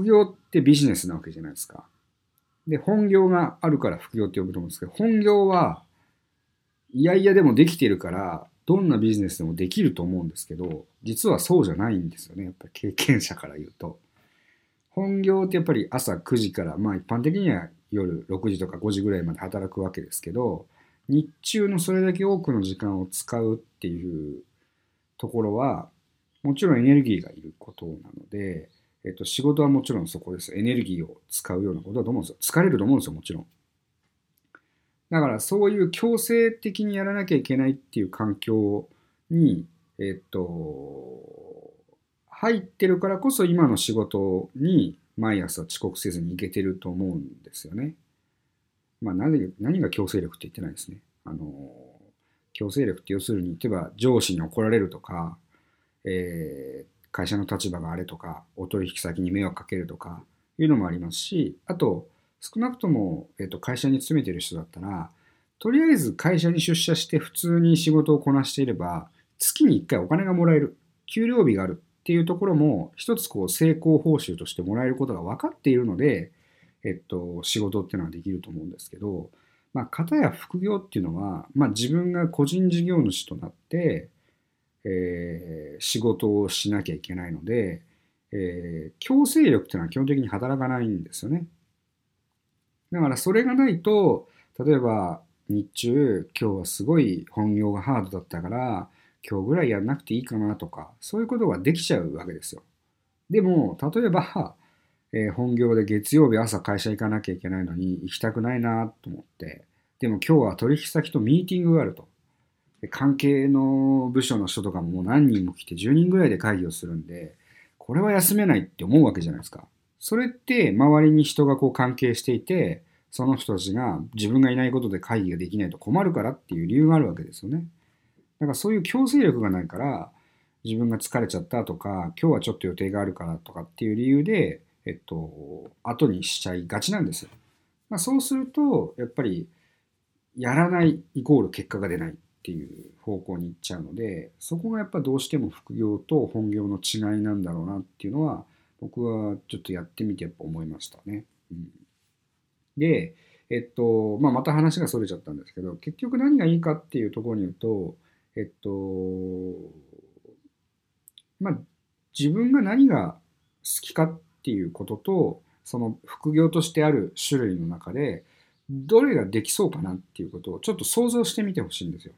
副業ってビジネスなわけじゃないですか。で、本業があるから副業って呼ぶと思うんですけど、本業は、いやいやでもできてるから、どんなビジネスでもできると思うんですけど、実はそうじゃないんですよね。やっぱり経験者から言うと。本業ってやっぱり朝9時から、まあ一般的には夜6時とか5時ぐらいまで働くわけですけど、日中のそれだけ多くの時間を使うっていうところは、もちろんエネルギーがいることなので、えっと、仕事はもちろんそこです。エネルギーを使うようなことだと思うんですよ。疲れると思うんですよ、もちろん。だからそういう強制的にやらなきゃいけないっていう環境に、えっと、入ってるからこそ今の仕事に毎朝遅刻せずに行けてると思うんですよね。まあ何何が強制力って言ってないですね。あの、強制力って要するに、例えば上司に怒られるとか、えー、会社の立場があれとか、お取引先に迷惑かけるとかいうのもありますし、あと、少なくとも、えーと、会社に勤めてる人だったら、とりあえず会社に出社して普通に仕事をこなしていれば、月に1回お金がもらえる、給料日があるっていうところも、一つこう成功報酬としてもらえることが分かっているので、えっと、仕事っていうのはできると思うんですけど、まあ、方や副業っていうのは、まあ、自分が個人事業主となって、えー、仕事をしなきゃいけないので、えー、強制力っていうのは基本的に働かないんですよね。だからそれがないと、例えば日中今日はすごい本業がハードだったから今日ぐらいやんなくていいかなとかそういうことができちゃうわけですよ。でも例えば、えー、本業で月曜日朝会社行かなきゃいけないのに行きたくないなと思ってでも今日は取引先とミーティングがあると。関係の部署の人とかももう何人も来て10人ぐらいで会議をするんでこれは休めないって思うわけじゃないですか。それって周りに人がこう関係していてその人たちが自分がいないことで会議ができないと困るからっていう理由があるわけですよね。だからそういう強制力がないから、自分が疲れちゃったとか、今日はちょっと予定があるからとかっていう理由で、えっと、後にしちゃいがちなんですよ。まあ、そうすると、やっぱり、やらないイコール結果が出ないっていう方向に行っちゃうので、そこがやっぱどうしても副業と本業の違いなんだろうなっていうのは、僕はちょっとやってみてやっぱ思いましたね。うんで、えっと、まあ、また話がそれちゃったんですけど、結局何がいいかっていうところに言うと、えっと、まあ、自分が何が好きかっていうことと、その副業としてある種類の中で、どれができそうかなっていうことをちょっと想像してみてほしいんですよ。